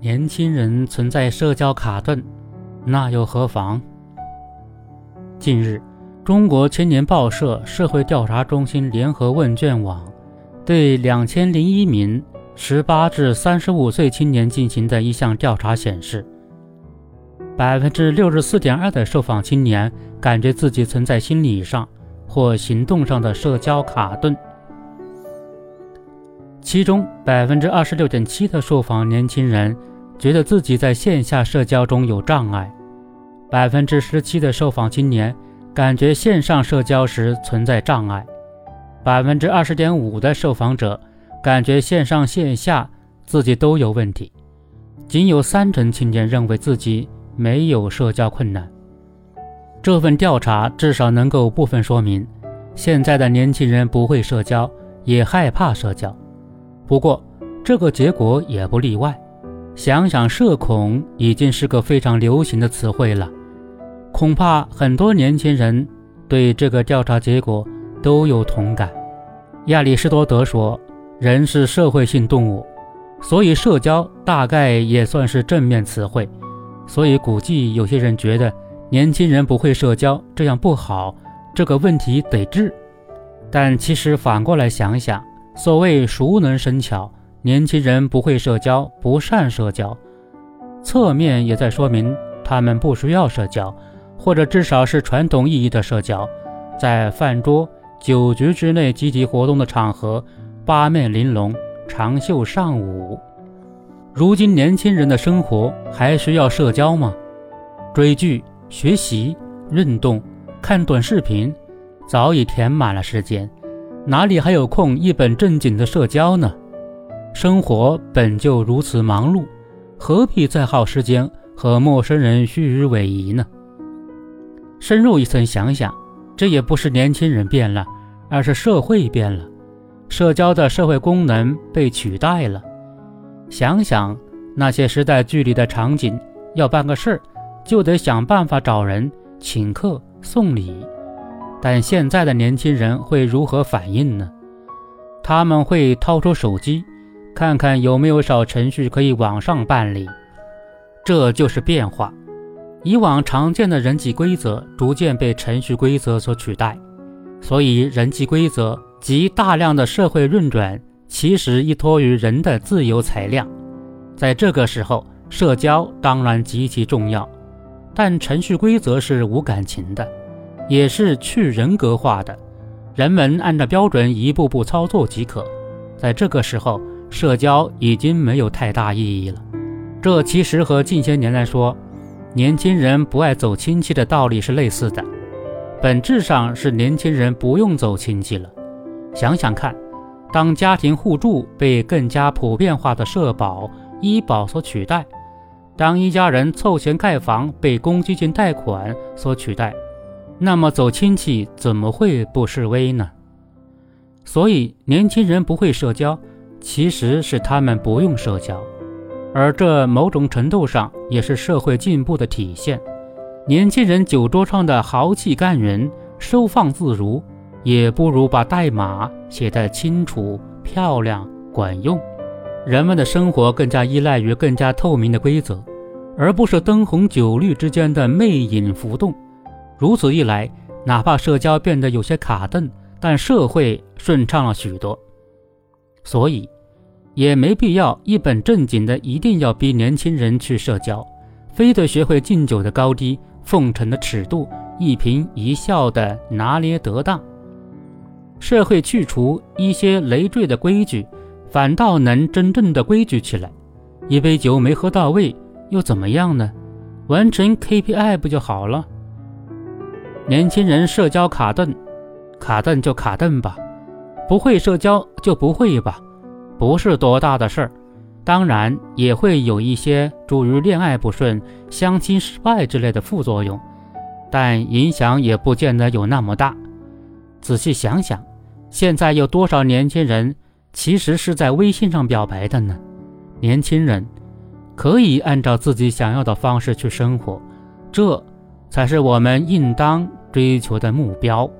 年轻人存在社交卡顿，那又何妨？近日，中国青年报社社会调查中心联合问卷网对两千零一名十八至三十五岁青年进行的一项调查显示，百分之六十四点二的受访青年感觉自己存在心理上或行动上的社交卡顿。其中，百分之二十六点七的受访年轻人觉得自己在线下社交中有障碍，百分之十七的受访青年感觉线上社交时存在障碍，百分之二十点五的受访者感觉线上线下自己都有问题，仅有三成青年认为自己没有社交困难。这份调查至少能够部分说明，现在的年轻人不会社交，也害怕社交。不过，这个结果也不例外。想想“社恐”已经是个非常流行的词汇了，恐怕很多年轻人对这个调查结果都有同感。亚里士多德说：“人是社会性动物，所以社交大概也算是正面词汇。”所以估计有些人觉得年轻人不会社交这样不好，这个问题得治。但其实反过来想想。所谓熟能生巧，年轻人不会社交，不善社交，侧面也在说明他们不需要社交，或者至少是传统意义的社交，在饭桌、酒局之内集体活动的场合，八面玲珑，长袖善舞。如今年轻人的生活还需要社交吗？追剧、学习、运动、看短视频，早已填满了时间。哪里还有空一本正经的社交呢？生活本就如此忙碌，何必再耗时间和陌生人虚与委蛇呢？深入一层想想，这也不是年轻人变了，而是社会变了，社交的社会功能被取代了。想想那些时代剧里的场景，要办个事儿，就得想办法找人请客送礼。但现在的年轻人会如何反应呢？他们会掏出手机，看看有没有少程序可以网上办理。这就是变化。以往常见的人际规则逐渐被程序规则所取代，所以人际规则及大量的社会运转其实依托于人的自由裁量。在这个时候，社交当然极其重要，但程序规则是无感情的。也是去人格化的，人们按照标准一步步操作即可。在这个时候，社交已经没有太大意义了。这其实和近些年来说年轻人不爱走亲戚的道理是类似的，本质上是年轻人不用走亲戚了。想想看，当家庭互助被更加普遍化的社保、医保所取代，当一家人凑钱盖房被公积金贷款所取代。那么走亲戚怎么会不示威呢？所以年轻人不会社交，其实是他们不用社交，而这某种程度上也是社会进步的体现。年轻人酒桌上的豪气干云、收放自如，也不如把代码写得清楚、漂亮、管用。人们的生活更加依赖于更加透明的规则，而不是灯红酒绿之间的魅影浮动。如此一来，哪怕社交变得有些卡顿，但社会顺畅了许多。所以，也没必要一本正经的一定要逼年轻人去社交，非得学会敬酒的高低、奉承的尺度、一颦一笑的拿捏得当。社会去除一些累赘的规矩，反倒能真正的规矩起来。一杯酒没喝到位又怎么样呢？完成 KPI 不就好了？年轻人社交卡顿，卡顿就卡顿吧，不会社交就不会吧，不是多大的事儿。当然也会有一些诸如恋爱不顺、相亲失败之类的副作用，但影响也不见得有那么大。仔细想想，现在有多少年轻人其实是在微信上表白的呢？年轻人可以按照自己想要的方式去生活，这才是我们应当。追求的目标。